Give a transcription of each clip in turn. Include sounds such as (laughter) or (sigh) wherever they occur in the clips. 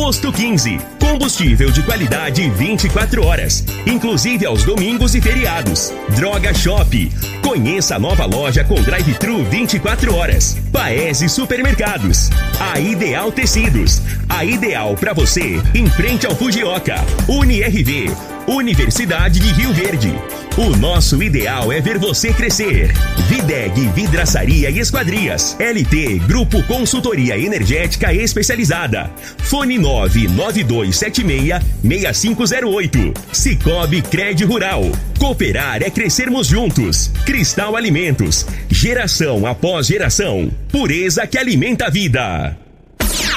Posto 15. Combustível de qualidade 24 horas, inclusive aos domingos e feriados. Droga Shop. Conheça a nova loja com drive-thru 24 horas. Paese Supermercados. A Ideal Tecidos. A ideal para você em frente ao Fujioka. UniRV. Universidade de Rio Verde. O nosso ideal é ver você crescer. Videg Vidraçaria e Esquadrias. LT Grupo Consultoria Energética Especializada. Fone 99276-6508. Cicobi Cred Rural. Cooperar é crescermos juntos. Cristal Alimentos. Geração após geração. Pureza que alimenta a vida.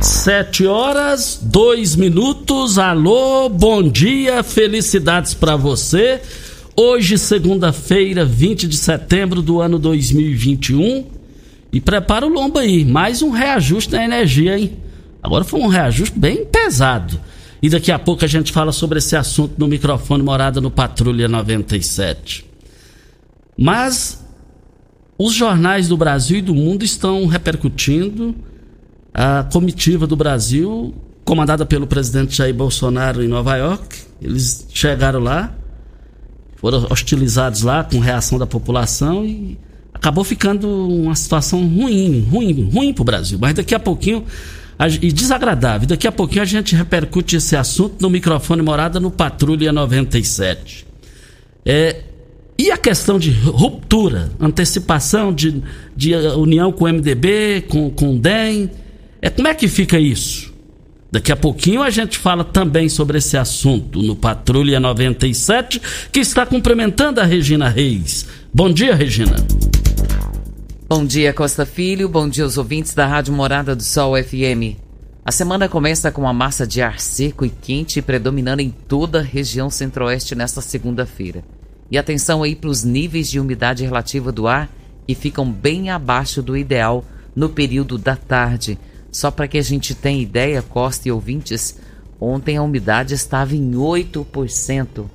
Sete horas, dois minutos. Alô, bom dia, felicidades para você. Hoje, segunda-feira, 20 de setembro do ano 2021. E prepara o lombo aí, mais um reajuste da energia, hein? Agora foi um reajuste bem pesado. E daqui a pouco a gente fala sobre esse assunto no microfone Morada no Patrulha 97. Mas os jornais do Brasil e do mundo estão repercutindo a comitiva do Brasil, comandada pelo presidente Jair Bolsonaro em Nova York. Eles chegaram lá, foram hostilizados lá com reação da população e acabou ficando uma situação ruim, ruim, ruim para o Brasil. Mas daqui a pouquinho e desagradável. Daqui a pouquinho a gente repercute esse assunto no microfone morada no Patrulha 97. É, e a questão de ruptura, antecipação de, de união com o MDB, com, com o DEM, é, como é que fica isso? Daqui a pouquinho a gente fala também sobre esse assunto no Patrulha 97, que está cumprimentando a Regina Reis. Bom dia, Regina. Bom dia, Costa Filho. Bom dia aos ouvintes da Rádio Morada do Sol FM. A semana começa com uma massa de ar seco e quente predominando em toda a região centro-oeste nesta segunda-feira. E atenção aí para os níveis de umidade relativa do ar que ficam bem abaixo do ideal no período da tarde só para que a gente tenha ideia, Costa e ouvintes, ontem a umidade estava em 8%.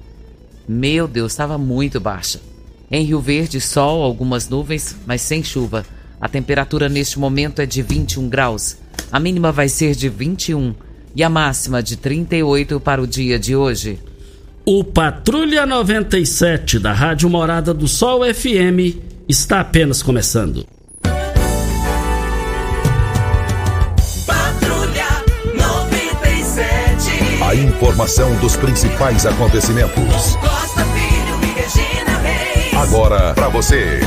Meu Deus, estava muito baixa. Em Rio Verde, sol, algumas nuvens, mas sem chuva. A temperatura neste momento é de 21 graus. A mínima vai ser de 21 e a máxima de 38 para o dia de hoje. O Patrulha 97 da Rádio Morada do Sol FM está apenas começando. Informação dos principais acontecimentos. Costa Filho e Regina Reis. Agora para você.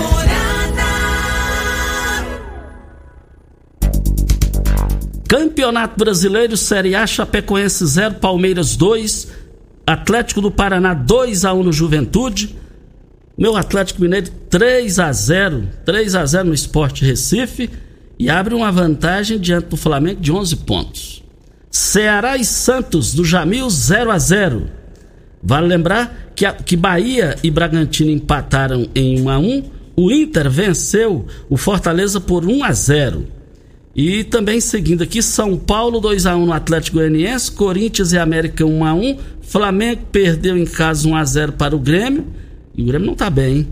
Campeonato Brasileiro Série A Chapecoense 0 Palmeiras 2 Atlético do Paraná 2 a 1 no Juventude. Meu Atlético Mineiro 3 a 0, 3 a 0 no Esporte Recife e abre uma vantagem diante do Flamengo de 11 pontos. Ceará e Santos do Jamil 0 a 0. Vale lembrar que, a, que Bahia e Bragantino empataram em 1 a 1. O Inter venceu o Fortaleza por 1 a 0. E também seguindo aqui, São Paulo 2 a 1 no Atlético Goianiense, Corinthians e América 1 a 1. Flamengo perdeu em casa 1 a 0 para o Grêmio. E o Grêmio não está bem, hein?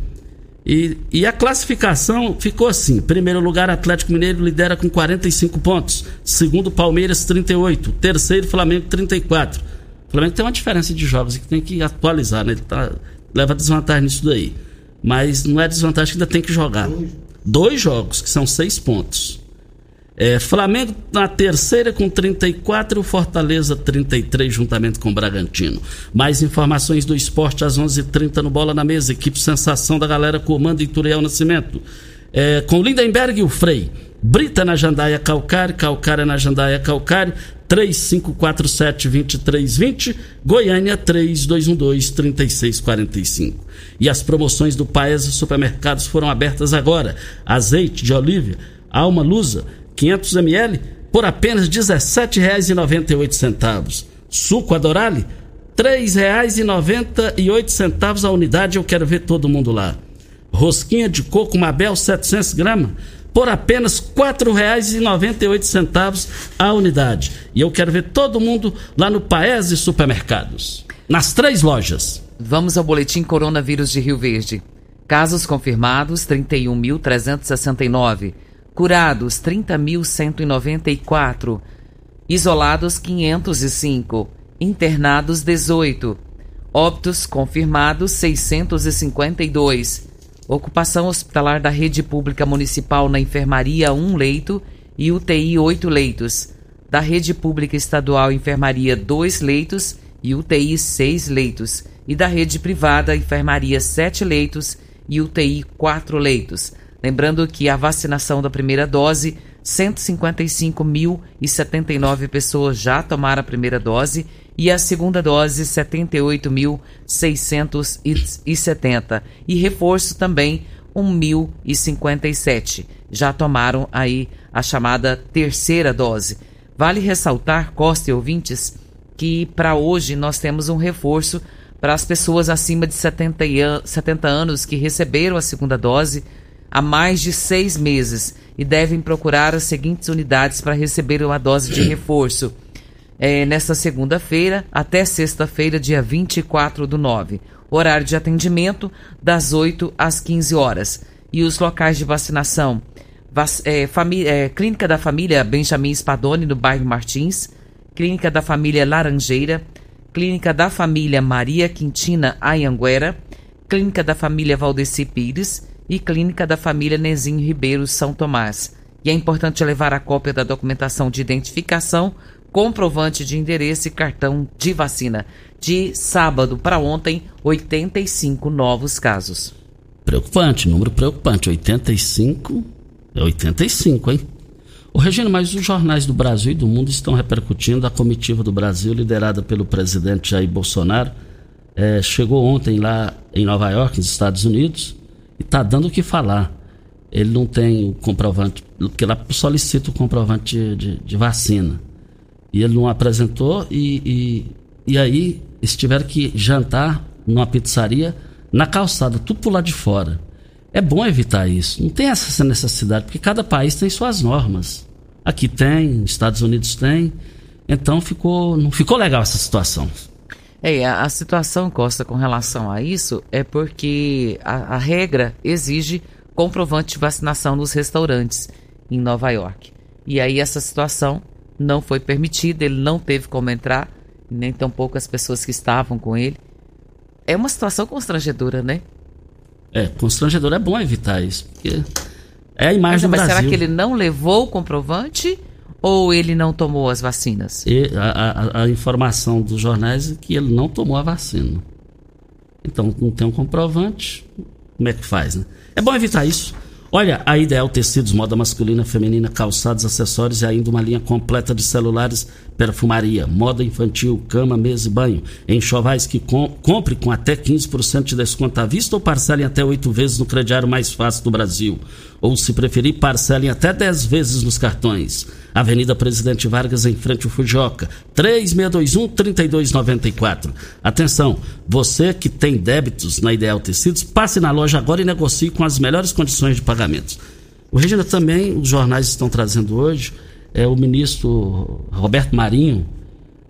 E, e, a classificação ficou assim: primeiro lugar, Atlético Mineiro lidera com 45 pontos. Segundo, Palmeiras, 38. Terceiro, Flamengo, 34. O Flamengo tem uma diferença de jogos que tem que atualizar, né? Ele tá, leva desvantagem nisso daí. Mas não é desvantagem que ainda tem que jogar. Dois jogos, que são seis pontos. É, Flamengo na terceira com 34 e Fortaleza 33, juntamente com o Bragantino. Mais informações do esporte às 11:30 h 30 no Bola na Mesa. Equipe Sensação da galera comando Ituriel Nascimento. É, com Lindenberg e o Frei. Brita na Jandaia Calcário, Calcária na Jandaia Calcário, 3547-2320, Goiânia 3212-3645. E as promoções do Paes Supermercados foram abertas agora. Azeite de oliva, Alma Lusa, 500 ml, por apenas R$ 17,98. Suco Adorale, R$ 3,98 a unidade. Eu quero ver todo mundo lá. Rosquinha de coco Mabel, 700 gramas por apenas R$ 4,98 a unidade. E eu quero ver todo mundo lá no Paese Supermercados, nas três lojas. Vamos ao boletim coronavírus de Rio Verde. Casos confirmados 31.369, curados 30.194, isolados 505, internados 18, óbitos confirmados 652 Ocupação hospitalar da rede pública municipal na enfermaria 1 leito e UTI 8 leitos. Da rede pública estadual enfermaria 2 leitos e UTI 6 leitos. E da rede privada enfermaria 7 leitos e UTI 4 leitos. Lembrando que a vacinação da primeira dose, 155.079 pessoas já tomaram a primeira dose e a segunda dose 78.670 e reforço também 1.057. Já tomaram aí a chamada terceira dose. Vale ressaltar, Costa e ouvintes, que para hoje nós temos um reforço para as pessoas acima de 70, 70 anos que receberam a segunda dose há mais de seis meses e devem procurar as seguintes unidades para receber uma dose de reforço. É, nesta segunda-feira até sexta-feira, dia 24 do 9. Horário de atendimento das 8 às 15 horas. E os locais de vacinação: Vac, é, é, Clínica da Família Benjamin Spadoni, no bairro Martins, Clínica da Família Laranjeira, Clínica da Família Maria Quintina Ayanguera, Clínica da Família Valdeci Pires e Clínica da Família Nezinho Ribeiro São Tomás. E é importante levar a cópia da documentação de identificação comprovante de endereço e cartão de vacina. De sábado para ontem, 85 novos casos. Preocupante, número preocupante. 85 é 85, hein? O Regina, mas os jornais do Brasil e do mundo estão repercutindo a comitiva do Brasil, liderada pelo presidente Jair Bolsonaro. É, chegou ontem lá em Nova York, nos Estados Unidos, está dando o que falar. Ele não tem o comprovante, porque lá solicita o comprovante de, de, de vacina. E ele não apresentou e, e, e aí eles tiveram que jantar numa pizzaria na calçada, tudo por lá de fora. É bom evitar isso. Não tem essa necessidade, porque cada país tem suas normas. Aqui tem, Estados Unidos tem. Então ficou, não ficou legal essa situação. É, a, a situação, Costa, com relação a isso, é porque a, a regra exige comprovante de vacinação nos restaurantes em Nova York. E aí essa situação não foi permitido, ele não teve como entrar, nem tampouco as pessoas que estavam com ele. É uma situação constrangedora, né? É, constrangedor é bom evitar isso, porque é a imagem mas, do mas Brasil. será que ele não levou o comprovante ou ele não tomou as vacinas? E a, a, a informação dos jornais é que ele não tomou a vacina. Então, não tem um comprovante, como é que faz, né? É bom evitar isso. Olha, a Ideal Tecidos, moda masculina, feminina, calçados, acessórios e ainda uma linha completa de celulares, perfumaria, moda infantil, cama, mesa e banho. Enxovais que com, compre com até 15% de desconto à vista ou parcelem até oito vezes no crediário mais fácil do Brasil. Ou, se preferir, parcelem até 10 vezes nos cartões. Avenida Presidente Vargas, em frente ao Fujoca, 3621-3294. Atenção, você que tem débitos na Ideal Tecidos, passe na loja agora e negocie com as melhores condições de pagamento. O Regina também, os jornais estão trazendo hoje, é o ministro Roberto Marinho,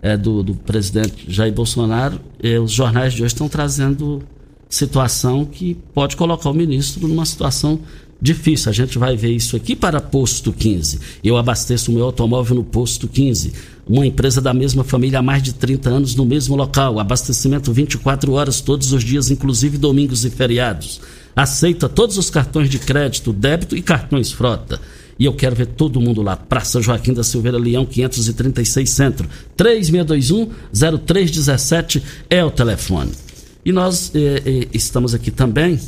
é, do, do presidente Jair Bolsonaro, é, os jornais de hoje estão trazendo situação que pode colocar o ministro numa situação difícil. A gente vai ver isso aqui para posto 15. Eu abasteço o meu automóvel no posto 15. Uma empresa da mesma família há mais de 30 anos no mesmo local. Abastecimento 24 horas todos os dias, inclusive domingos e feriados. Aceita todos os cartões de crédito, débito e cartões frota. E eu quero ver todo mundo lá. Praça Joaquim da Silveira Leão, 536 Centro. 3621-0317 é o telefone. E nós eh, eh, estamos aqui também,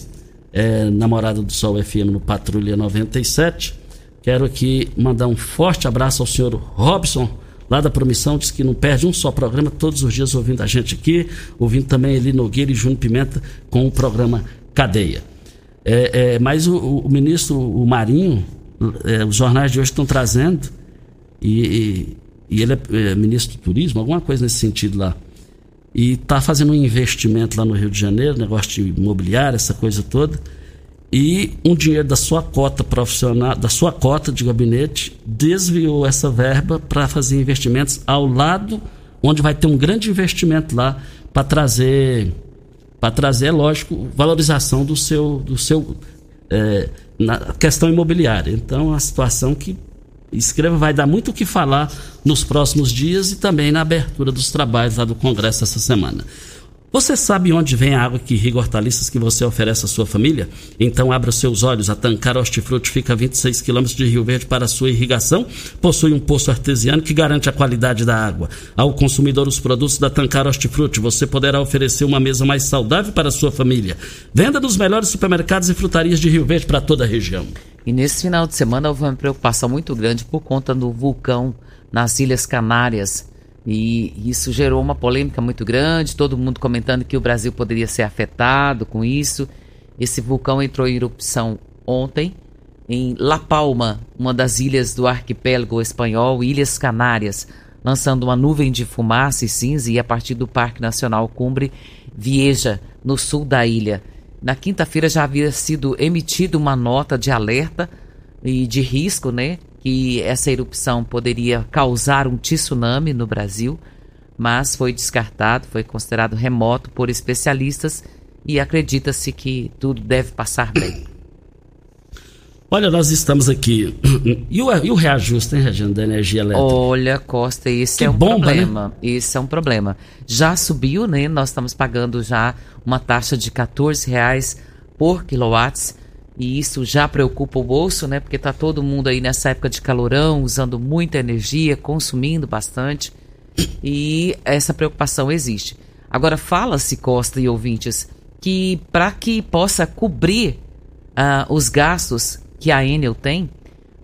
eh, Namorada do Sol FM no Patrulha 97. Quero aqui mandar um forte abraço ao senhor Robson, lá da Promissão, diz que não perde um só programa, todos os dias ouvindo a gente aqui, ouvindo também Eli Nogueira e Júnior Pimenta com o programa Cadeia. É, é, mas o, o, ministro, o Marinho, é, os jornais de hoje estão trazendo, e, e, e ele é, é, ministro do turismo, alguma coisa nesse sentido lá. E está fazendo um investimento lá no Rio de Janeiro, negócio de imobiliário, essa coisa toda. E um dinheiro da sua cota profissional, da sua cota de gabinete, desviou essa verba para fazer investimentos ao lado, onde vai ter um grande investimento lá para trazer para trazer, lógico, valorização do seu, do seu é, na questão imobiliária. Então, a situação que escreva vai dar muito o que falar nos próximos dias e também na abertura dos trabalhos lá do Congresso essa semana. Você sabe onde vem a água que irriga hortaliças que você oferece à sua família? Então abra os seus olhos. A Tancar Hortifruti fica a 26 quilômetros de Rio Verde para sua irrigação. Possui um poço artesiano que garante a qualidade da água. Ao consumidor os produtos da Tancar Hortifruti, você poderá oferecer uma mesa mais saudável para a sua família. Venda nos melhores supermercados e frutarias de Rio Verde para toda a região. E nesse final de semana houve uma preocupação muito grande por conta do vulcão nas Ilhas Canárias e isso gerou uma polêmica muito grande, todo mundo comentando que o Brasil poderia ser afetado com isso. Esse vulcão entrou em erupção ontem em La Palma, uma das ilhas do arquipélago espanhol, Ilhas Canárias, lançando uma nuvem de fumaça e cinza e a partir do Parque Nacional Cumbre Vieja, no sul da ilha. Na quinta-feira já havia sido emitida uma nota de alerta e de risco, né, que essa erupção poderia causar um tsunami no Brasil, mas foi descartado, foi considerado remoto por especialistas e acredita-se que tudo deve passar bem. (coughs) Olha, nós estamos aqui. (coughs) E o, e o reajuste, hein, Regina, da energia elétrica? Olha, Costa, esse Que é um bomba, né? problema. Esse é um problema. Já subiu, né? Nós estamos pagando já uma taxa de 14 reais por quilowatts e isso já preocupa o bolso, né? Porque tá todo mundo aí nessa época de calorão, usando muita energia, consumindo bastante. E essa preocupação existe. Agora, fala-se, Costa e ouvintes, que para que possa cobrir ah, os gastos que a Enel tem,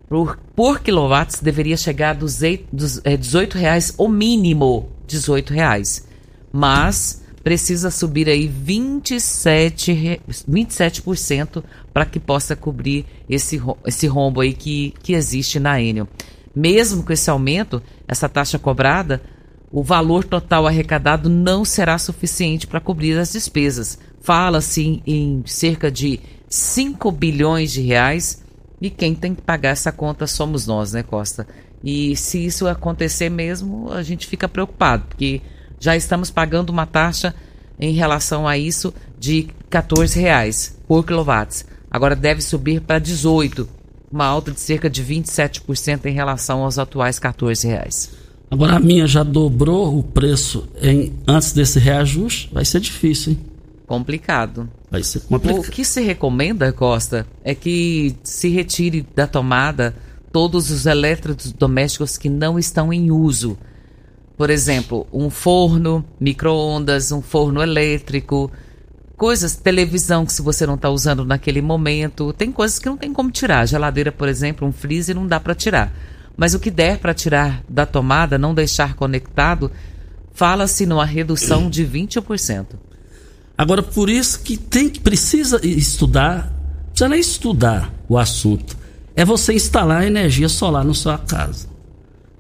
por, por quilowatts deveria chegar a 200, dos- é, 18 reais, o mínimo 18 reais. Mas precisa subir aí 27, re- 27% para que possa cobrir esse, esse rombo aí que, que existe na Enel. Mesmo com esse aumento, essa taxa cobrada, o valor total arrecadado não será suficiente para cobrir as despesas. Fala-se em cerca de 5 bilhões de reais e quem tem que pagar essa conta somos nós, né, Costa? E se isso acontecer mesmo, a gente fica preocupado, porque já estamos pagando uma taxa em relação a isso de 14 reais por quilowatts. Agora deve subir para 18, uma alta de cerca de 27% em relação aos atuais 14 reais. Agora a minha já dobrou o preço em, antes desse reajuste. Vai ser difícil, hein? Complicado. Vai ser O complicado. que se recomenda, Costa, é que se retire da tomada todos os eletrodomésticos que não estão em uso. Por exemplo, um forno, micro-ondas, um forno elétrico, coisas, televisão que se você não está usando naquele momento, tem coisas que não tem como tirar. Geladeira, por exemplo, um freezer não dá para tirar. Mas o que der para tirar da tomada, não deixar conectado, fala-se numa redução de 20%. Agora, por isso que tem que precisa estudar, precisa nem estudar o assunto. É você instalar energia solar na sua casa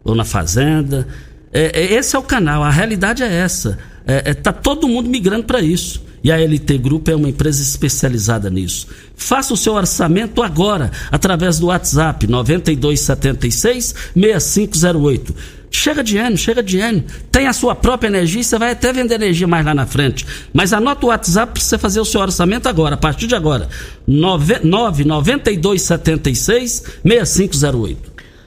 ou na fazenda. É, é- esse é o canal, a realidade é essa. É, é, tá todo mundo migrando para isso. E a LT Group é uma empresa especializada nisso. Faça o seu orçamento agora, através do WhatsApp 9276 6508. Chega de ano, chega de ano. Tem a sua própria energia, você vai até vender energia mais lá na frente. Mas anota o WhatsApp para você fazer o seu orçamento agora, a partir de agora. 99276 6508.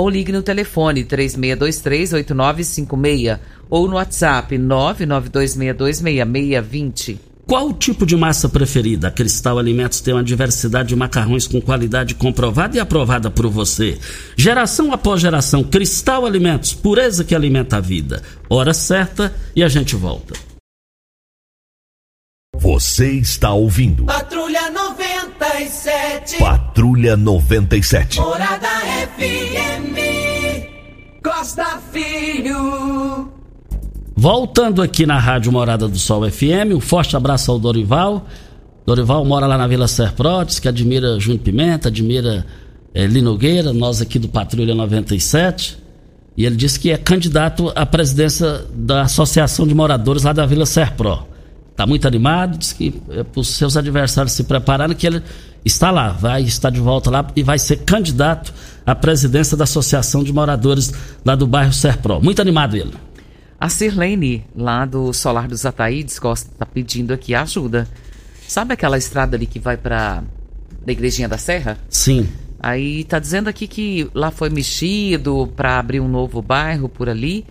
Ou ligue no telefone 3623-8956 ou no WhatsApp 992626620. Qual o tipo de massa preferida? A Cristal Alimentos tem uma diversidade de macarrões com qualidade comprovada e aprovada por você. Geração após geração, Cristal Alimentos, pureza que alimenta a vida. Hora certa e a gente volta. Você está ouvindo Patrulha 97. Patrulha 97. Morada FM. Costa Filho. Voltando aqui na Rádio Morada do Sol FM, um forte abraço ao Dorival. Dorival mora lá na Vila Serprotes, que admira Júnior Pimenta, admira é, Linogueira, nós aqui do Patrulha 97. E ele disse que é candidato à presidência da Associação de Moradores lá da Vila Serpro. Está muito animado, diz que é para os seus adversários se prepararem, que ele está lá, vai estar de volta lá e vai ser candidato à presidência da Associação de Moradores lá do bairro Serpro. Muito animado ele. A Sirlene, lá do Solar dos Ataídes, Costa, tá pedindo aqui ajuda. Sabe aquela estrada ali que vai para da Igrejinha da Serra? Sim. Aí tá dizendo aqui que lá foi mexido para abrir um novo bairro por ali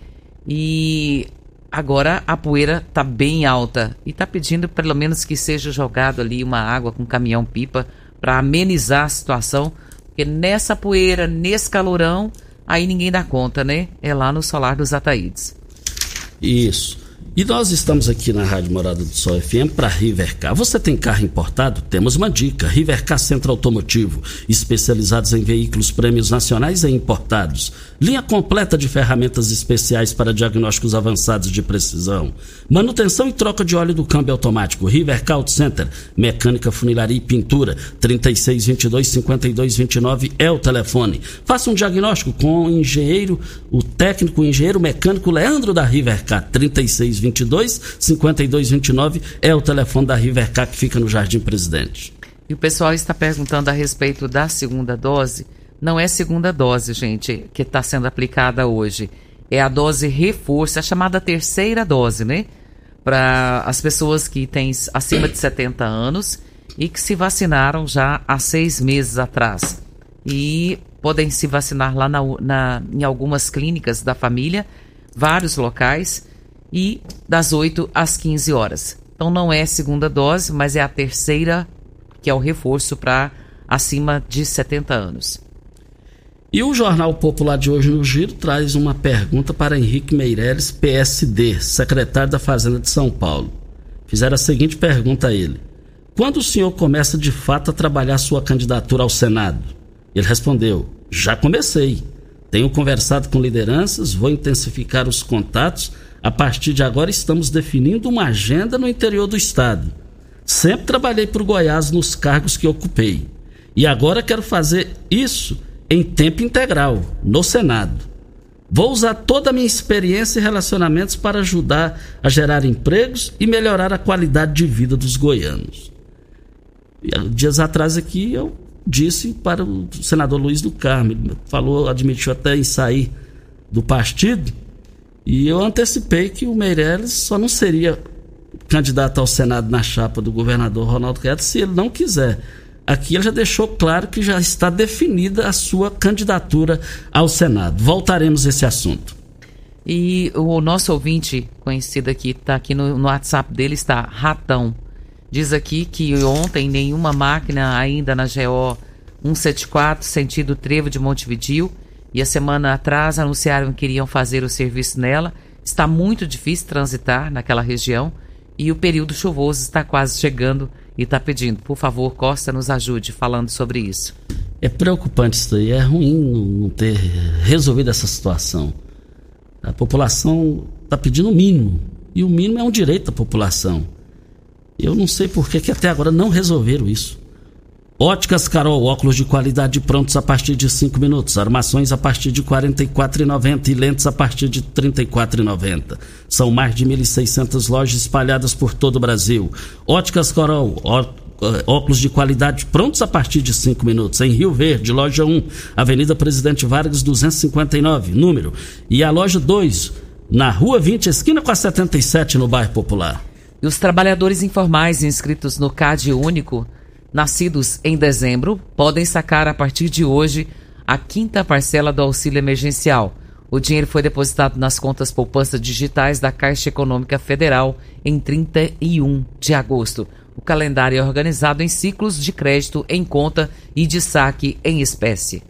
e agora a poeira tá bem alta e tá pedindo pelo menos que seja jogado ali uma água com caminhão pipa para amenizar a situação, porque nessa poeira, nesse calorão, aí ninguém dá conta, né? É lá no Solar dos Ataídes. Isso. E nós estamos aqui na Rádio Morada do Sol FM para Rivercar. Você tem carro importado? Temos uma dica. Rivercar Centro Automotivo, especializados em veículos prêmios nacionais e importados. Linha completa de ferramentas especiais para diagnósticos avançados de precisão. Manutenção e troca de óleo do câmbio automático. Rivercar Auto Center, mecânica, funilaria e pintura. 3622-5229 é o telefone. Faça um diagnóstico com o engenheiro, o técnico, o engenheiro mecânico Leandro da Rivercar. 36 22 52 29 é o telefone da Rivercar que fica no Jardim Presidente. E o pessoal está perguntando a respeito da segunda dose. Não é segunda dose, gente, que está sendo aplicada hoje. É a dose reforço, a chamada terceira dose, né? Para as pessoas que têm acima de 70 anos e que se vacinaram já há seis meses atrás. E podem se vacinar lá na, na, em algumas clínicas da família, vários locais e das 8 às 15 horas. Então não é segunda dose, mas é a terceira, que é o reforço para acima de 70 anos. E o Jornal Popular de hoje no Giro traz uma pergunta para Henrique Meireles, PSD, secretário da Fazenda de São Paulo. Fizeram a seguinte pergunta a ele: Quando o senhor começa de fato a trabalhar sua candidatura ao Senado? Ele respondeu: Já comecei. Tenho conversado com lideranças, vou intensificar os contatos. A partir de agora, estamos definindo uma agenda no interior do estado. Sempre trabalhei o Goiás nos cargos que ocupei. E agora quero fazer isso em tempo integral, no Senado. Vou usar toda a minha experiência e relacionamentos para ajudar a gerar empregos e melhorar a qualidade de vida dos goianos. E, dias atrás aqui eu disse para o senador Luiz do Carmo, falou, admitiu até em sair do partido, e eu antecipei que o Meirelles só não seria candidato ao Senado na chapa do governador Ronaldo Caiado se ele não quiser. Aqui ele já deixou claro que já está definida a sua candidatura ao Senado. Voltaremos a esse assunto. E o nosso ouvinte, conhecido aqui, está aqui no, no WhatsApp dele, está Ratão. Diz aqui que ontem nenhuma máquina ainda na GO 174, sentido Trevo de Montevidio, e a semana atrás anunciaram que iriam fazer o serviço nela. Está muito difícil transitar naquela região e o período chuvoso está quase chegando e está pedindo, por favor, Costa, nos ajude falando sobre isso. É preocupante isso aí, é ruim não ter resolvido essa situação. A população está pedindo o mínimo, e o mínimo é um direito da população. Eu não sei por que, que até agora não resolveram isso. Óticas Carol, óculos de qualidade prontos a partir de 5 minutos, armações a partir de R$ 44,90 e lentes a partir de R$ 34,90. São mais de 1.600 lojas espalhadas por todo o Brasil. Óticas Carol, óculos de qualidade prontos a partir de 5 minutos. Em Rio Verde, loja 1, Avenida Presidente Vargas 259, número. E a loja 2, na Rua 20, esquina com a 77, no bairro Popular. E os trabalhadores informais inscritos no CAD Único, nascidos em dezembro, podem sacar a partir de hoje a quinta parcela do auxílio emergencial. O dinheiro foi depositado nas contas poupança digitais da Caixa Econômica Federal em 31 de agosto. O calendário é organizado em ciclos de crédito em conta e de saque em espécie.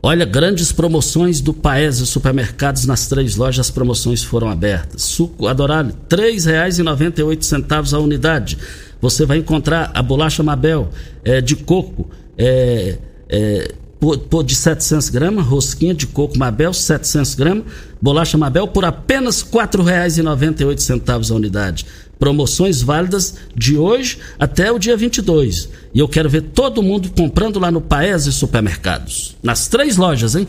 Olha, grandes promoções do Paese Supermercados nas três lojas, as promoções foram abertas. Suco Adorado, R$ 3,98 a unidade. Você vai encontrar a bolacha Mabel é, de coco, é, é, por, de 700 gramas, rosquinha de coco Mabel, 700 gramas, bolacha Mabel por apenas R$ 4,98 a unidade. Promoções válidas de hoje até o dia 22. E eu quero ver todo mundo comprando lá no Paese Supermercados. Nas três lojas, hein?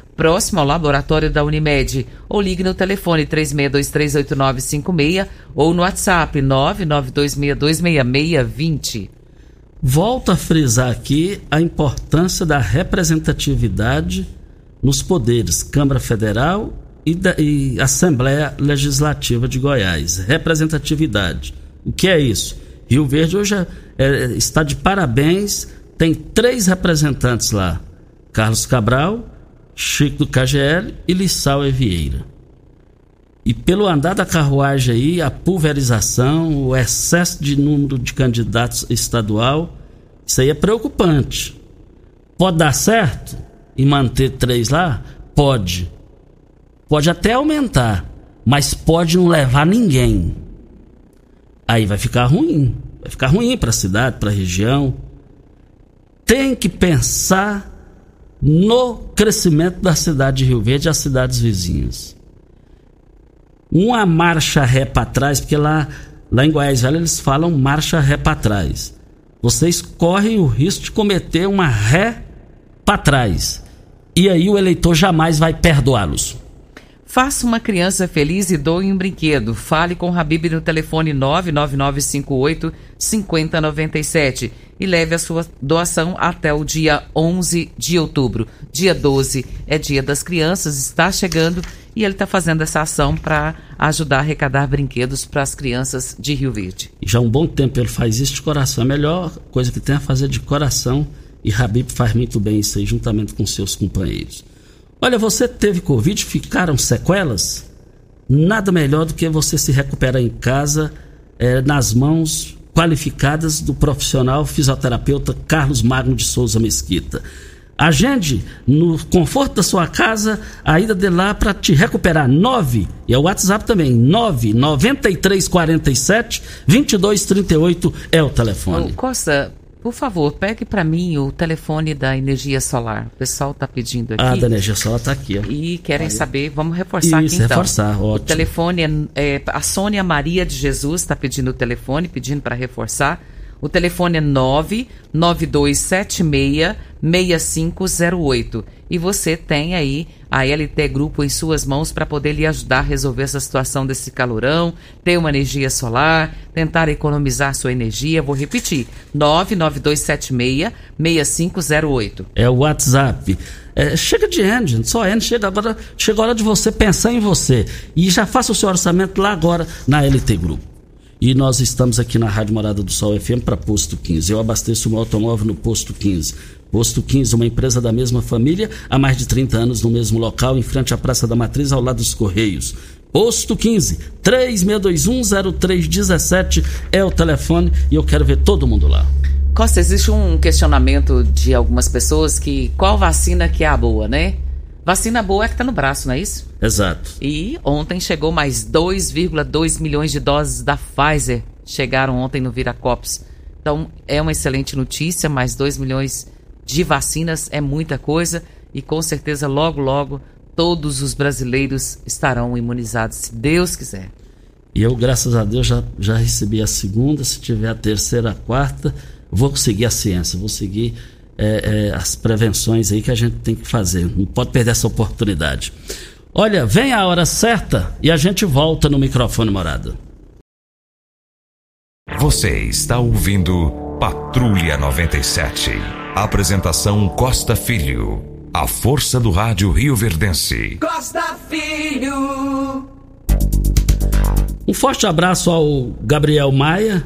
próximo ao laboratório da Unimed. Ou ligue no telefone 36238956 ou no WhatsApp 992626620. Volto a frisar aqui a importância da representatividade nos poderes Câmara Federal e, da, e Assembleia Legislativa de Goiás. Representatividade. O que é isso? Rio Verde hoje é, é, está de parabéns, tem três representantes lá: Carlos Cabral, Chico do KGL e Lissau Evieira. E pelo andar da carruagem aí, a pulverização, o excesso de número de candidatos estadual, isso aí é preocupante. Pode dar certo e manter três lá? Pode. Pode até aumentar, mas pode não levar ninguém. Aí vai ficar ruim. Vai ficar ruim para a cidade, para a região. Tem que pensar no crescimento da cidade de Rio Verde e as cidades vizinhas. Uma marcha ré para trás, porque lá, lá em Goiás Velho eles falam marcha ré para trás. Vocês correm o risco de cometer uma ré para trás. E aí o eleitor jamais vai perdoá-los. Faça uma criança feliz e doe um brinquedo. Fale com o Habib no telefone 99958 5097 e leve a sua doação até o dia 11 de outubro. Dia 12 é dia das crianças, está chegando e ele está fazendo essa ação para ajudar a arrecadar brinquedos para as crianças de Rio Verde. Já há um bom tempo ele faz isso de coração. A melhor coisa que tem a fazer de coração e Habib faz muito bem isso aí juntamente com seus companheiros. Olha, você teve Covid, ficaram sequelas? Nada melhor do que você se recuperar em casa, é, nas mãos qualificadas do profissional fisioterapeuta Carlos Magno de Souza Mesquita. Agende no conforto da sua casa a ida de lá para te recuperar. 9, e é o WhatsApp também, 9 9347 2238 é o telefone. Ô, Costa, por favor, pegue para mim o telefone da energia solar. O pessoal está pedindo aqui. Ah, da energia solar está aqui. Ó. E querem Aí. saber, vamos reforçar Isso, aqui então. reforçar, ótimo. O telefone é, é a Sônia Maria de Jesus está pedindo o telefone, pedindo para reforçar. O telefone é 99276 6508. E você tem aí a LT Grupo em suas mãos para poder lhe ajudar a resolver essa situação desse calorão, ter uma energia solar, tentar economizar sua energia. Vou repetir: 99276 6508. É o WhatsApp. É, chega de engine, só engine, chega agora, chega a hora de você pensar em você. E já faça o seu orçamento lá agora na LT Grupo. E nós estamos aqui na Rádio Morada do Sol FM para Posto 15. Eu abasteço o meu automóvel no Posto 15. Posto 15, uma empresa da mesma família, há mais de 30 anos no mesmo local, em frente à Praça da Matriz, ao lado dos Correios. Posto 15, 36210317 é o telefone e eu quero ver todo mundo lá. Costa, existe um questionamento de algumas pessoas que qual vacina que é a boa, né? Vacina boa é que está no braço, não é isso? Exato. E ontem chegou mais 2,2 milhões de doses da Pfizer. Chegaram ontem no Viracopos. Então é uma excelente notícia, mais 2 milhões de vacinas é muita coisa e com certeza logo, logo todos os brasileiros estarão imunizados, se Deus quiser. E eu, graças a Deus, já, já recebi a segunda, se tiver a terceira, a quarta, vou seguir a ciência, vou seguir é, é, as prevenções aí que a gente tem que fazer. Não pode perder essa oportunidade. Olha, vem a hora certa e a gente volta no microfone morada. Você está ouvindo Patrulha 97. Apresentação Costa Filho. A força do rádio Rio Verdense. Costa Filho. Um forte abraço ao Gabriel Maia,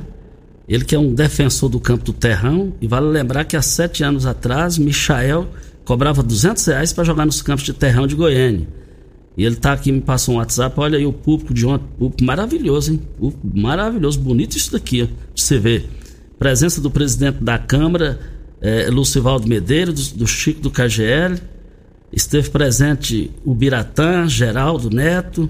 ele que é um defensor do campo do Terrão. E vale lembrar que há sete anos atrás, Michael cobrava 200 reais para jogar nos campos de Terrão de Goiânia. E ele tá aqui, me passou um WhatsApp. Olha aí o público de ontem. Público maravilhoso, hein? Público maravilhoso, bonito isso daqui, ó, de você ver. Presença do presidente da Câmara, é, Lucivaldo Medeiros, do, do Chico do KGL. Esteve presente o Biratã, Geraldo Neto,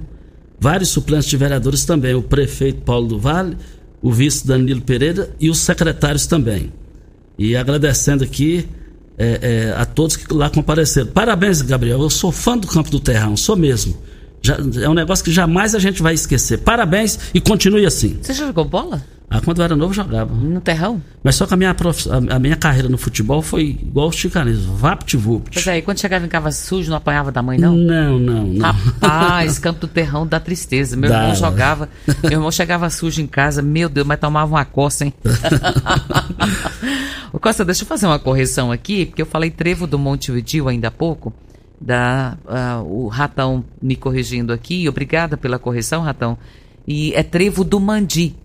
vários suplentes de vereadores também, o prefeito Paulo do Vale, o vice Danilo Pereira e os secretários também. E agradecendo aqui é, é, a todos que lá compareceram. Parabéns, Gabriel. Eu sou fã do Campo do Terrão, sou mesmo. Já, é um negócio que jamais a gente vai esquecer. Parabéns e continue assim. Você já jogou bola? Ah, quando eu era novo, jogava. No terrão? Mas só que a minha, prof... a minha carreira no futebol foi igual os chicaneses, vapt-vupt. Pois é, e quando chegava em casa sujo, não apanhava da mãe, não? Não, não, não. Rapaz, campo do terrão dá tristeza. Meu Dá, irmão jogava, meu irmão chegava sujo em casa, meu Deus, mas tomava uma coça, hein? (laughs) Ô Costa, deixa eu fazer uma correção aqui, porque eu falei trevo do Montevideo ainda há pouco. Da, ah, o Ratão me corrigindo aqui, obrigada pela correção, Ratão. E é trevo do Mandi.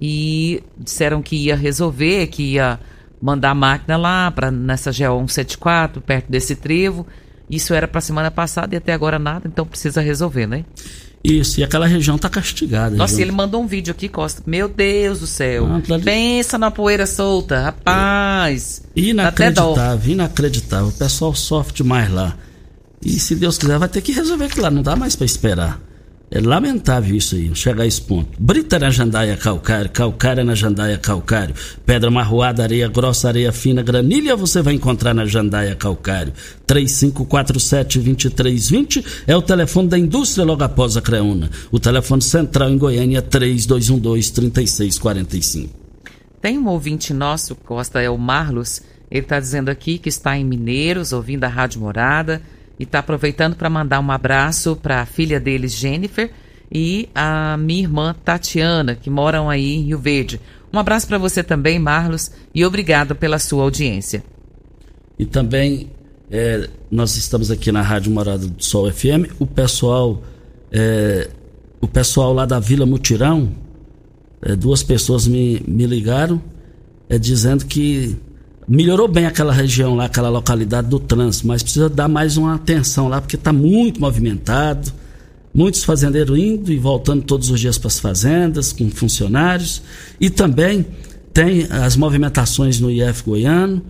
E disseram que ia resolver, que ia mandar a máquina lá para nessa GO 174, perto desse trevo. Isso era para semana passada e até agora nada, então precisa resolver, né? Isso, e aquela região tá castigada. Nossa, e região. ele mandou um vídeo aqui, Costa. Meu Deus do céu. Ah, ali- Pensa na poeira solta, rapaz. Inacreditável, inacreditável. O pessoal sofre demais lá. E se Deus quiser, vai ter que resolver aquilo lá. Não dá mais para esperar. É lamentável isso aí, chegar a esse ponto. Brita na jandaia calcário, calcária na jandaia calcário, pedra marroada, areia grossa, areia fina, granilha você vai encontrar na jandaia calcário. 3547-2320 é o telefone da indústria logo após a Creuna. O telefone central em Goiânia é 3212-3645. Tem um ouvinte nosso, Costa, é o Marlos. Ele está dizendo aqui que está em Mineiros, ouvindo a Rádio Morada, e está aproveitando para mandar um abraço para a filha deles, Jennifer, e a minha irmã Tatiana, que moram aí em Rio Verde. Um abraço para você também, Marlos, e obrigado pela sua audiência. E também é, nós estamos aqui na Rádio Morada do Sol FM. O pessoal, é, o pessoal lá da Vila Mutirão, é, duas pessoas me, me ligaram é, dizendo que melhorou bem aquela região lá, aquela localidade do trânsito, mas precisa dar mais uma atenção lá porque está muito movimentado. Muitos fazendeiros indo e voltando todos os dias para as fazendas, com funcionários. E também tem as movimentações no IF Goiano,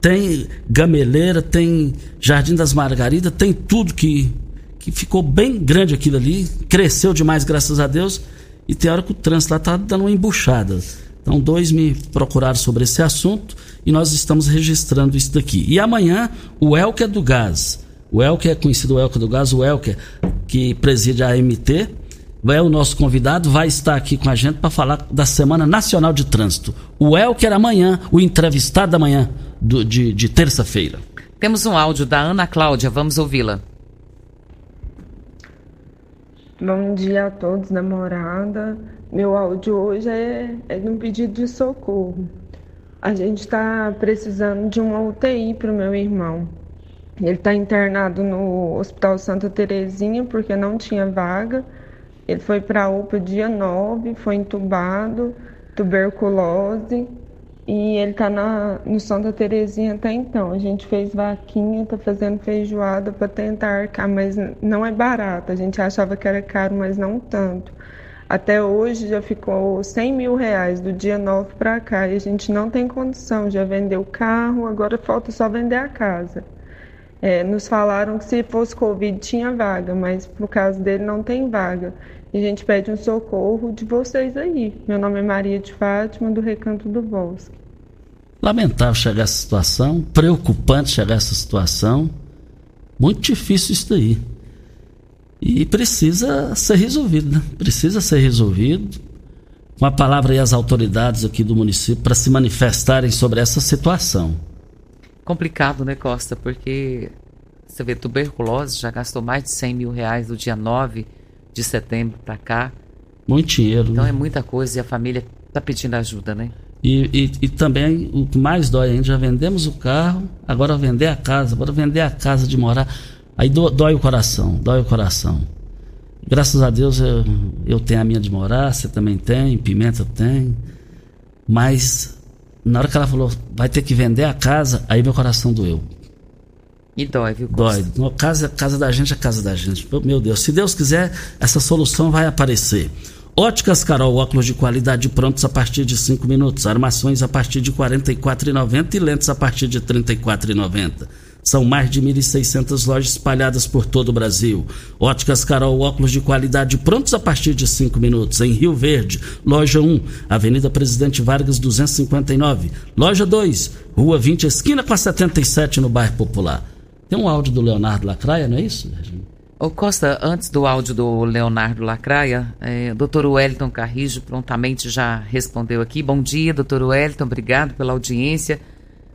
tem gameleira, tem Jardim das Margaridas, tem tudo que, que ficou bem grande aquilo ali, cresceu demais, graças a Deus, e tem hora que o trânsito lá está dando uma embuchada. Então, dois me procuraram sobre esse assunto e nós estamos registrando isso daqui. E amanhã, o Elker do Gás. O Elker é conhecido Elker do Gás, o Elker que preside a AMT, é o nosso convidado, vai estar aqui com a gente para falar da Semana Nacional de Trânsito. O Elker amanhã, o entrevistado da manhã, do- de, de terça-feira. Temos um áudio da Ana Cláudia, vamos ouvi-la. Bom dia a todos da morada. Meu áudio hoje é, é de um pedido de socorro. A gente está precisando de uma UTI para o meu irmão. Ele está internado no Hospital Santa Terezinha porque não tinha vaga. Ele foi para a UPA dia 9, foi entubado, tuberculose. E ele está no Santa Terezinha até então. A gente fez vaquinha, tá fazendo feijoada para tentar arcar, mas não é barato. A gente achava que era caro, mas não tanto. Até hoje já ficou 100 mil reais do dia 9 para cá e a gente não tem condição. Já vendeu o carro, agora falta só vender a casa. É, nos falaram que se fosse Covid tinha vaga, mas no caso dele não tem vaga. E a gente pede um socorro de vocês aí. Meu nome é Maria de Fátima, do Recanto do Bosque. Lamentável chegar a essa situação, preocupante chegar a essa situação. Muito difícil isso daí. E precisa ser resolvido, né? Precisa ser resolvido. com a palavra aí as autoridades aqui do município para se manifestarem sobre essa situação. Complicado, né, Costa? Porque você vê, tuberculose já gastou mais de 100 mil reais do dia 9 de setembro para cá. Muito dinheiro. Então né? é muita coisa e a família tá pedindo ajuda, né? E, e, e, também o que mais dói ainda, já vendemos o carro, agora vender a casa, agora vender a casa de morar. Aí do, dói o coração, dói o coração. Graças a Deus eu, eu tenho a minha de morar, você também tem, Pimenta tem. Mas na hora que ela falou, vai ter que vender a casa, aí meu coração doeu. E dói, viu? Dói. No, casa, casa da gente é casa da gente. Meu Deus, se Deus quiser, essa solução vai aparecer. Óticas Carol, óculos de qualidade prontos a partir de 5 minutos. Armações a partir de R$ 44,90 e lentes a partir de R$ 34,90. São mais de 1.600 lojas espalhadas por todo o Brasil. Óticas Carol, óculos de qualidade prontos a partir de 5 minutos. Em Rio Verde, loja 1, Avenida Presidente Vargas 259. Loja 2, Rua 20, esquina com a 77 no bairro Popular. Tem um áudio do Leonardo Lacraia, não é isso, Regina? Ô Costa, antes do áudio do Leonardo Lacraia, é, doutor Wellington Carrijo prontamente já respondeu aqui. Bom dia, doutor Wellington, obrigado pela audiência.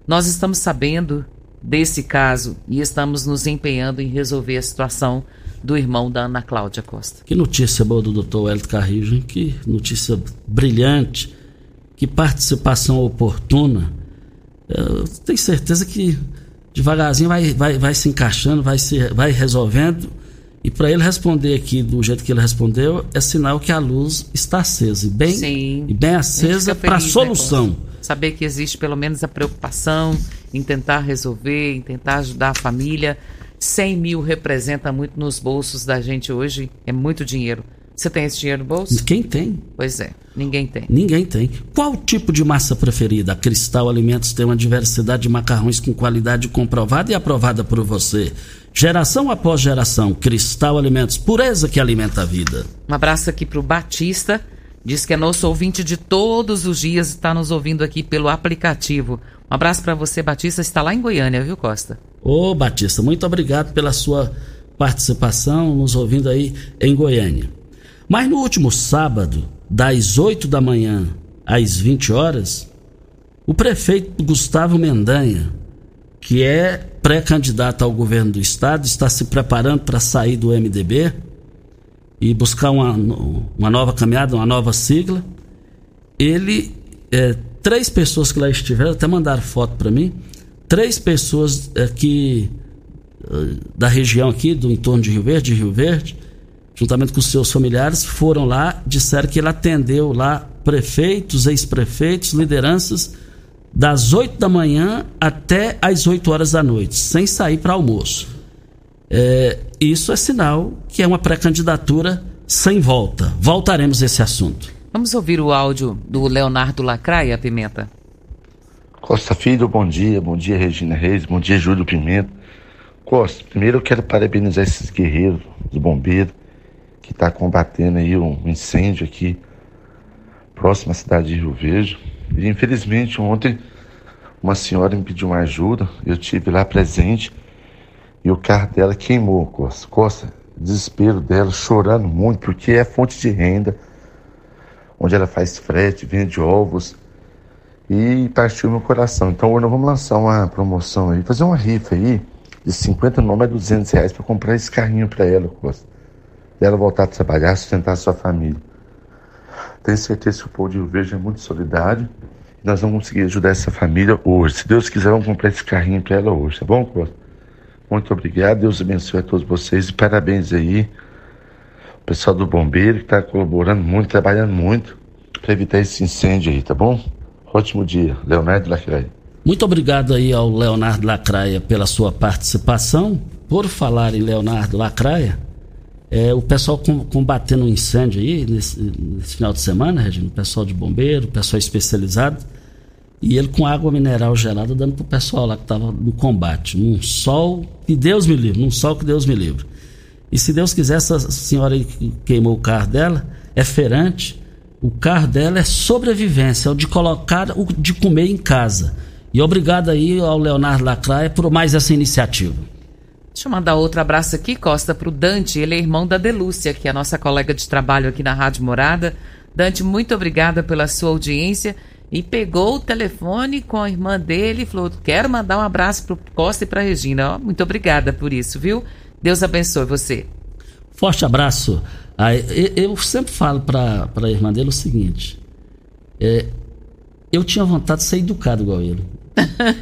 Nós estamos sabendo desse caso e estamos nos empenhando em resolver a situação do irmão da Ana Cláudia Costa. Que notícia boa do doutor Wellington Carrijo, hein? que notícia brilhante, que participação oportuna. Eu tenho certeza que devagarzinho vai, vai, vai se encaixando, vai, se, vai resolvendo e para ele responder aqui do jeito que ele respondeu, é sinal que a luz está acesa. E bem, Sim. E bem acesa para a né, solução. Né, Saber que existe pelo menos a preocupação em tentar resolver, em tentar ajudar a família. 100 mil representa muito nos bolsos da gente hoje, é muito dinheiro. Você tem esse dinheiro no bolso? Quem tem? Pois é, ninguém tem. Ninguém tem. Qual tipo de massa preferida? A Cristal Alimentos tem uma diversidade de macarrões com qualidade comprovada e aprovada por você. Geração após geração, Cristal Alimentos, pureza que alimenta a vida. Um abraço aqui pro Batista, diz que é nosso ouvinte de todos os dias, está nos ouvindo aqui pelo aplicativo. Um abraço para você, Batista, está lá em Goiânia, viu, Costa? Ô, Batista, muito obrigado pela sua participação, nos ouvindo aí em Goiânia. Mas no último sábado, das 8 da manhã às 20 horas, o prefeito Gustavo Mendanha, que é pré-candidato ao governo do estado, está se preparando para sair do MDB e buscar uma, uma nova caminhada, uma nova sigla. Ele, é, três pessoas que lá estiveram, até mandaram foto para mim, três pessoas é, que é, da região aqui, do entorno de Rio Verde, de Rio Verde, juntamente com seus familiares, foram lá, disseram que ele atendeu lá prefeitos, ex-prefeitos, lideranças, das 8 da manhã até as 8 horas da noite, sem sair para almoço. É, isso é sinal que é uma pré-candidatura sem volta. Voltaremos a esse assunto. Vamos ouvir o áudio do Leonardo Lacraia, Pimenta. Costa Filho, bom dia. Bom dia, Regina Reis. Bom dia, Júlio Pimenta. Costa, primeiro eu quero parabenizar esses guerreiros, os bombeiros, que está combatendo aí um incêndio aqui próximo à cidade de Rio Verde. E infelizmente ontem uma senhora me pediu uma ajuda, eu tive lá presente e o carro dela queimou, Costa. Costa, desespero dela, chorando muito, porque é fonte de renda, onde ela faz frete, vende ovos e partiu meu coração. Então hoje nós vamos lançar uma promoção aí, fazer uma rifa aí de 50 não, mas 200 reais para comprar esse carrinho para ela, Costa dela voltar a trabalhar, sustentar a sua família. Tenho certeza que o povo de Rio Verde é muito solidário e nós vamos conseguir ajudar essa família hoje. Se Deus quiser, vamos comprar esse carrinho para ela hoje, tá bom, Costa? Muito obrigado, Deus abençoe a todos vocês e parabéns aí. O pessoal do bombeiro que está colaborando muito, trabalhando muito para evitar esse incêndio aí, tá bom? Ótimo dia, Leonardo Lacraia. Muito obrigado aí ao Leonardo Lacraia pela sua participação. Por falar em Leonardo Lacraia, é, o pessoal combatendo um incêndio aí nesse, nesse, final de semana, Regina, o pessoal de bombeiro, o pessoal especializado, e ele com água mineral gelada dando pro pessoal lá que estava no combate. Um sol que Deus me livre, um sol que Deus me livre. E se Deus quiser, essa senhora aí que queimou o carro dela é feirante, o carro dela é sobrevivência, é o de colocar, o de comer em casa. E obrigado aí ao Leonardo Lacraia por mais essa iniciativa. Deixa eu mandar outro abraço aqui, Costa, para o Dante. Ele é irmão da Delúcia, que é a nossa colega de trabalho aqui na Rádio Morada. Dante, muito obrigada pela sua audiência. E pegou o telefone com a irmã dele e falou: Quero mandar um abraço pro Costa e pra Regina. Muito obrigada por isso, viu? Deus abençoe você. Forte abraço. Eu sempre falo para a irmã dele o seguinte: é, eu tinha vontade de ser educado igual ele.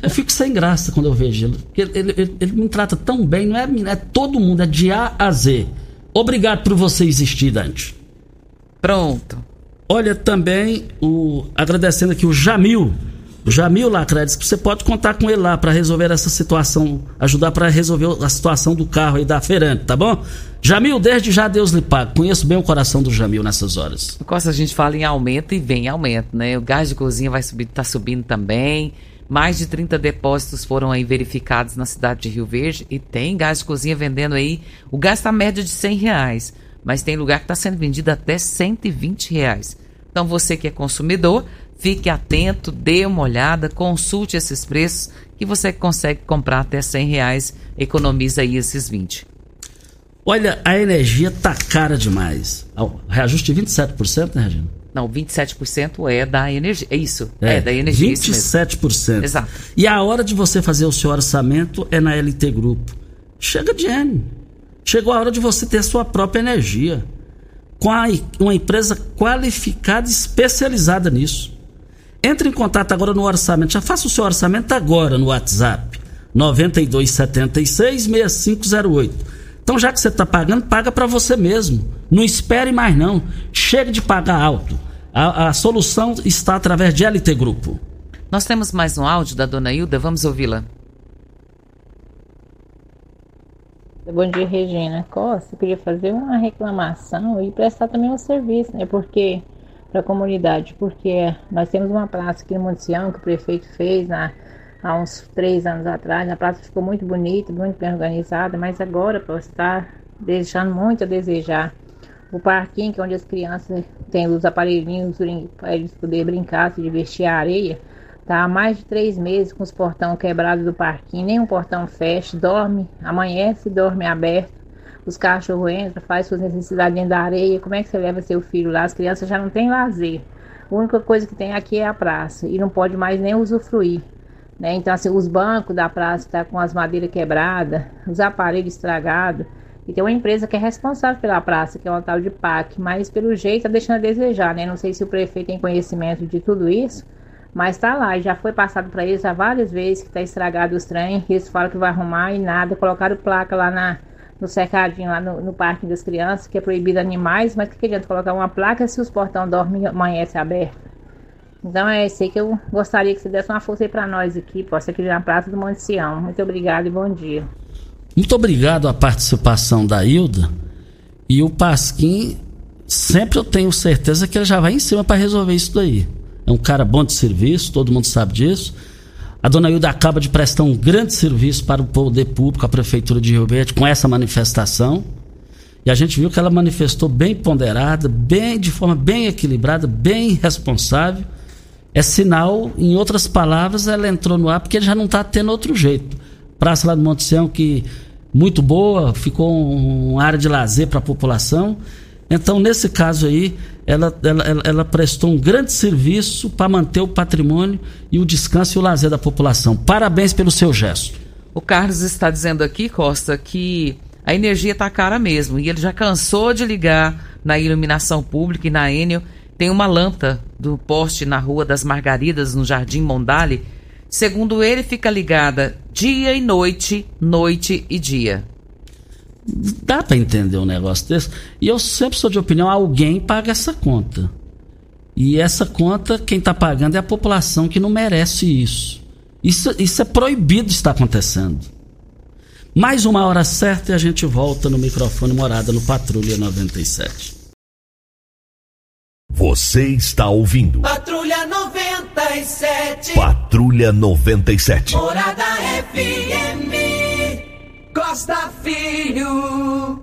Eu fico sem graça quando eu vejo ele. Ele, ele, ele, me trata tão bem, não é, é todo mundo, é de A a Z. Obrigado por você existir, Dante. Pronto. Olha também o agradecendo aqui o Jamil. O Jamil Lacredes, você pode contar com ele lá para resolver essa situação, ajudar para resolver a situação do carro aí da feirante, tá bom? Jamil, desde já Deus lhe paga. Conheço bem o coração do Jamil nessas horas. Costa, a gente fala em aumento e vem aumento, né? O gás de cozinha vai subir, tá subindo também. Mais de 30 depósitos foram aí verificados na cidade de Rio Verde e tem gás de cozinha vendendo aí. O gás está média de 100 reais, mas tem lugar que está sendo vendido até 120 reais. Então você que é consumidor, fique atento, dê uma olhada, consulte esses preços que você consegue comprar até 100 reais, economiza aí esses 20. Olha, a energia tá cara demais. Reajuste de 27%, né, Regina? Não, 27% é da energia. É isso. É, é da energia. 27%. É Exato. E a hora de você fazer o seu orçamento é na LT Grupo. Chega de N. Chegou a hora de você ter a sua própria energia. Com a, uma empresa qualificada e especializada nisso. Entre em contato agora no orçamento. Já faça o seu orçamento agora no WhatsApp. 9276 6508 então, já que você está pagando, paga para você mesmo. Não espere mais não. Chega de pagar alto. A, a, solução está através de LT Grupo. Nós temos mais um áudio da dona Hilda, vamos ouvi-la. Bom dia, Regina Costa. Eu queria fazer uma reclamação e prestar também um serviço, né? Porque para a comunidade, porque nós temos uma praça aqui no Muncião que o prefeito fez na há uns três anos atrás. A praça ficou muito bonita, muito bem organizada, mas agora estar deixando muito a desejar. O parquinho, que é onde as crianças têm os aparelhinhos para eles poderem brincar, se divertir a areia, tá há mais de três meses com os portões quebrados do parquinho, nenhum portão fecha, dorme, amanhece, dorme aberto. Os cachorros entram, faz suas necessidades dentro da areia. Como é que você leva seu filho lá? As crianças já não têm lazer. A única coisa que tem aqui é a praça e não pode mais nem usufruir. Né? Então, assim, os bancos da praça estão tá com as madeiras quebradas, os aparelhos estragados. E tem uma empresa que é responsável pela praça, que é o tal de PAC, mas pelo jeito está deixando a desejar, né? Não sei se o prefeito tem conhecimento de tudo isso, mas está lá, já foi passado para eles há várias vezes que está estragado os trem, eles falam que vai arrumar e nada, colocaram placa lá na, no cercadinho, lá no, no parque das crianças, que é proibido animais, mas que, que adianta colocar uma placa se os portões dormem amanhece aberto? Então é isso aí que eu gostaria que você desse uma força aí para nós aqui, possa aqui na Praça do Monte Sião. Muito obrigado e bom dia. Muito obrigado a participação da Hilda. E o Pasquim, sempre eu tenho certeza que ele já vai em cima para resolver isso daí. É um cara bom de serviço, todo mundo sabe disso. A dona Hilda acaba de prestar um grande serviço para o poder público, a Prefeitura de Rio Verde, com essa manifestação. E a gente viu que ela manifestou bem ponderada, bem de forma bem equilibrada, bem responsável é sinal, em outras palavras, ela entrou no ar porque já não está tendo outro jeito. Praça lá do Monte Sião, que muito boa, ficou uma área de lazer para a população. Então, nesse caso aí, ela, ela, ela, ela prestou um grande serviço para manter o patrimônio e o descanso e o lazer da população. Parabéns pelo seu gesto. O Carlos está dizendo aqui, Costa, que a energia está cara mesmo e ele já cansou de ligar na iluminação pública e na Enel tem uma lâmpada do poste na Rua das Margaridas, no Jardim Mondale. Segundo ele, fica ligada dia e noite, noite e dia. Dá para entender um negócio desse? E eu sempre sou de opinião, alguém paga essa conta. E essa conta, quem está pagando é a população que não merece isso. Isso, isso é proibido estar acontecendo. Mais uma hora certa e a gente volta no microfone Morada no Patrulha 97. Você está ouvindo. Patrulha 97. Patrulha 97. Morada FM. Costa Filho.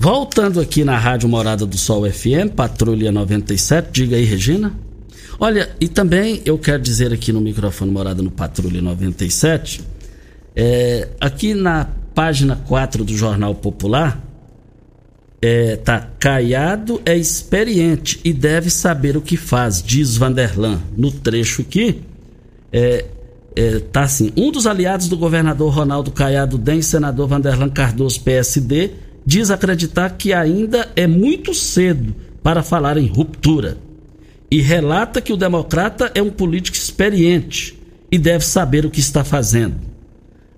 Voltando aqui na Rádio Morada do Sol FM, Patrulha 97. Diga aí, Regina. Olha, e também eu quero dizer aqui no microfone Morada no Patrulha 97. É, aqui na página 4 do Jornal Popular é, tá caiado, é experiente e deve saber o que faz, diz Vanderlan. No trecho aqui, é, é, tá assim: um dos aliados do governador Ronaldo Caiado Dem, senador Vanderlan Cardoso, PSD, diz acreditar que ainda é muito cedo para falar em ruptura. E relata que o democrata é um político experiente e deve saber o que está fazendo.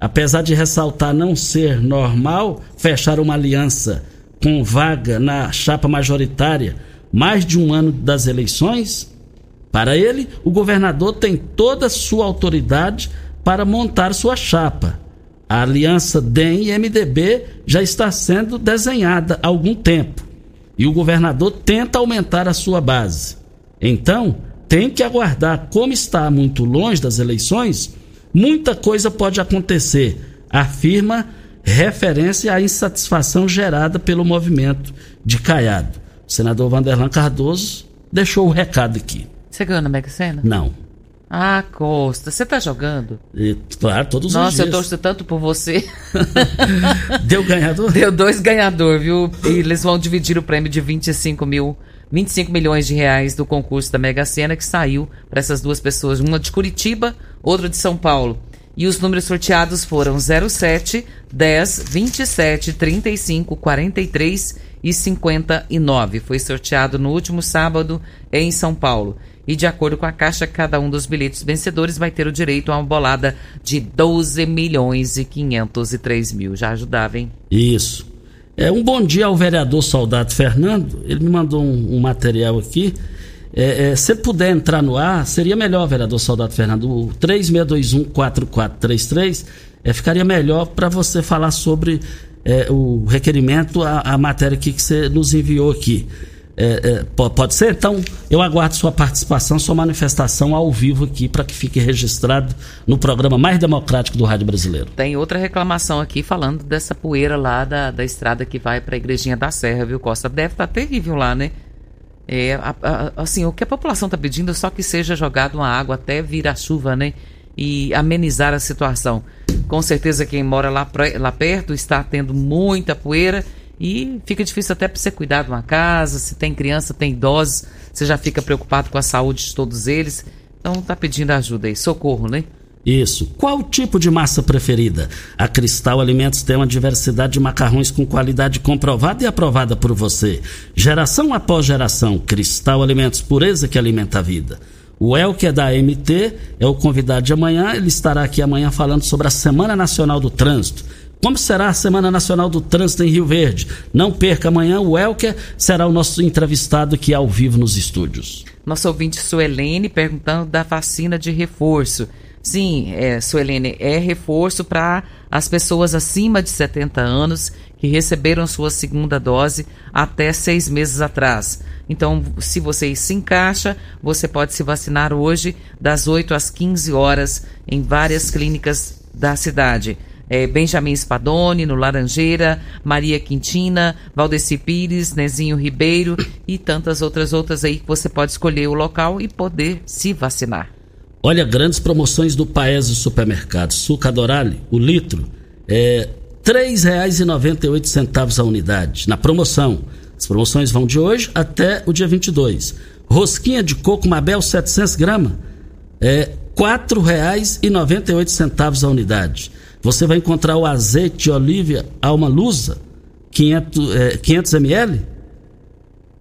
Apesar de ressaltar não ser normal fechar uma aliança com vaga na chapa majoritária mais de um ano das eleições, para ele, o governador tem toda a sua autoridade para montar sua chapa. A aliança DEM e MDB já está sendo desenhada há algum tempo e o governador tenta aumentar a sua base. Então, tem que aguardar. Como está muito longe das eleições, muita coisa pode acontecer, afirma referência à insatisfação gerada pelo movimento de Caiado. O senador Vanderlan Cardoso deixou o recado aqui. Você ganhou na Mega Sena? Não. Ah, Costa, você tá jogando? E, claro, todos Nossa, os dias. eu torço tanto por você. (laughs) Deu ganhador? Deu dois ganhador, viu? E eles vão dividir o prêmio de 25 mil 25 milhões de reais do concurso da Mega Sena que saiu para essas duas pessoas, uma de Curitiba, outra de São Paulo. E os números sorteados foram 07, 10, 27, 35, 43 e 59. Foi sorteado no último sábado em São Paulo. E de acordo com a Caixa, cada um dos bilhetes vencedores vai ter o direito a uma bolada de 12 milhões e 503 mil. Já ajudava, hein? Isso. É, um bom dia ao vereador Soldado Fernando. Ele me mandou um, um material aqui. É, é, se puder entrar no ar, seria melhor, vereador Soldado Fernando. O 3621-4433 é, ficaria melhor para você falar sobre é, o requerimento, a, a matéria aqui que você nos enviou aqui. É, é, pode ser? Então, eu aguardo sua participação, sua manifestação ao vivo aqui para que fique registrado no programa mais democrático do Rádio Brasileiro. Tem outra reclamação aqui falando dessa poeira lá da, da estrada que vai para a Igrejinha da Serra, viu, Costa? Deve estar tá terrível lá, né? É, a, a, assim, o que a população está pedindo é só que seja jogado uma água até vir a chuva, né? E amenizar a situação. Com certeza quem mora lá, lá perto está tendo muita poeira e fica difícil até para você cuidar de uma casa, se tem criança, tem idosos, você já fica preocupado com a saúde de todos eles. Então tá pedindo ajuda aí, socorro, né? Isso. Qual tipo de massa preferida? A Cristal Alimentos tem uma diversidade de macarrões com qualidade comprovada e aprovada por você. Geração após geração, Cristal Alimentos, pureza que alimenta a vida. O El, que é da MT, é o convidado de amanhã. Ele estará aqui amanhã falando sobre a Semana Nacional do Trânsito. Como será a Semana Nacional do Trânsito em Rio Verde? Não perca amanhã, o Elker será o nosso entrevistado aqui ao vivo nos estúdios. Nosso ouvinte Suelene perguntando da vacina de reforço. Sim, é, Suelene, é reforço para as pessoas acima de 70 anos que receberam sua segunda dose até seis meses atrás. Então, se você se encaixa, você pode se vacinar hoje das 8 às 15 horas em várias clínicas da cidade é, Benjamin Spadoni, no Laranjeira, Maria Quintina, Valdeci Pires, Nezinho Ribeiro e tantas outras outras aí que você pode escolher o local e poder se vacinar. Olha, grandes promoções do Paese Supermercado. Suca Dorale, o litro, é R$ 3,98 a unidade, na promoção. As promoções vão de hoje até o dia 22. Rosquinha de coco Mabel 700 gramas, é R$ 4,98 a unidade. Você vai encontrar o azeite de oliva Alma Lusa, 500, é, 500 ml,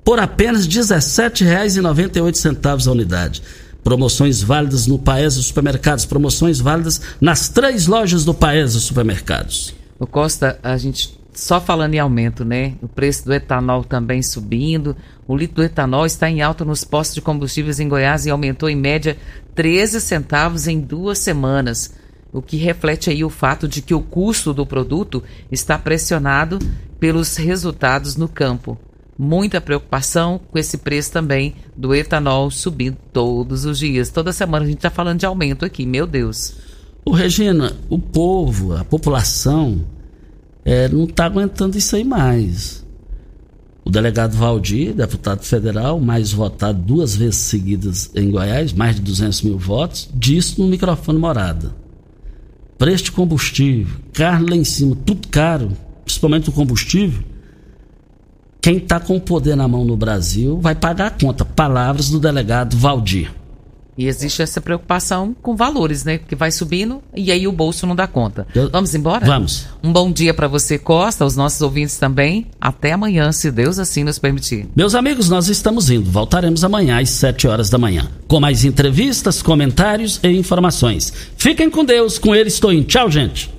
por apenas R$ 17,98 a unidade. Promoções válidas no Paese Supermercados, promoções válidas nas três lojas do Paese Supermercados. O Costa, a gente só falando em aumento, né? O preço do etanol também subindo. O litro do etanol está em alta nos postos de combustíveis em Goiás e aumentou em média 13 centavos em duas semanas o que reflete aí o fato de que o custo do produto está pressionado pelos resultados no campo. Muita preocupação com esse preço também do etanol subindo todos os dias. Toda semana a gente está falando de aumento aqui, meu Deus. Ô Regina, o povo, a população, é, não está aguentando isso aí mais. O delegado Valdir, deputado federal, mais votado duas vezes seguidas em Goiás, mais de 200 mil votos, disse no microfone morada preço de combustível, carne lá em cima, tudo caro, principalmente o combustível. Quem está com o poder na mão no Brasil vai pagar a conta. Palavras do delegado Valdir. E existe essa preocupação com valores, né? Que vai subindo e aí o bolso não dá conta. Eu... Vamos embora? Vamos. Um bom dia para você, Costa, os nossos ouvintes também. Até amanhã, se Deus assim nos permitir. Meus amigos, nós estamos indo. Voltaremos amanhã às 7 horas da manhã. Com mais entrevistas, comentários e informações. Fiquem com Deus, com ele estou em. Tchau, gente.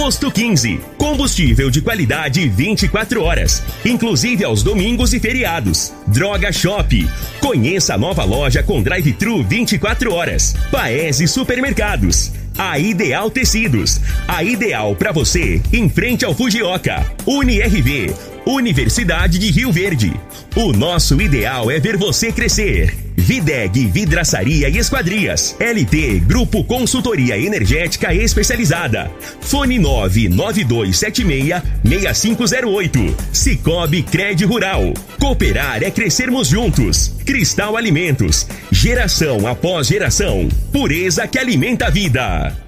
Posto 15. Combustível de qualidade 24 horas, inclusive aos domingos e feriados. Droga Shop. Conheça a nova loja com drive-thru 24 horas. Paese Supermercados. A Ideal Tecidos. A ideal para você em frente ao Fujioka. UniRV. Universidade de Rio Verde. O nosso ideal é ver você crescer. Videg Vidraçaria e Esquadrias. LT Grupo Consultoria Energética Especializada. Fone 99276-6508. Cicobi Cred Rural. Cooperar é crescermos juntos. Cristal Alimentos. Geração após geração. Pureza que alimenta a vida.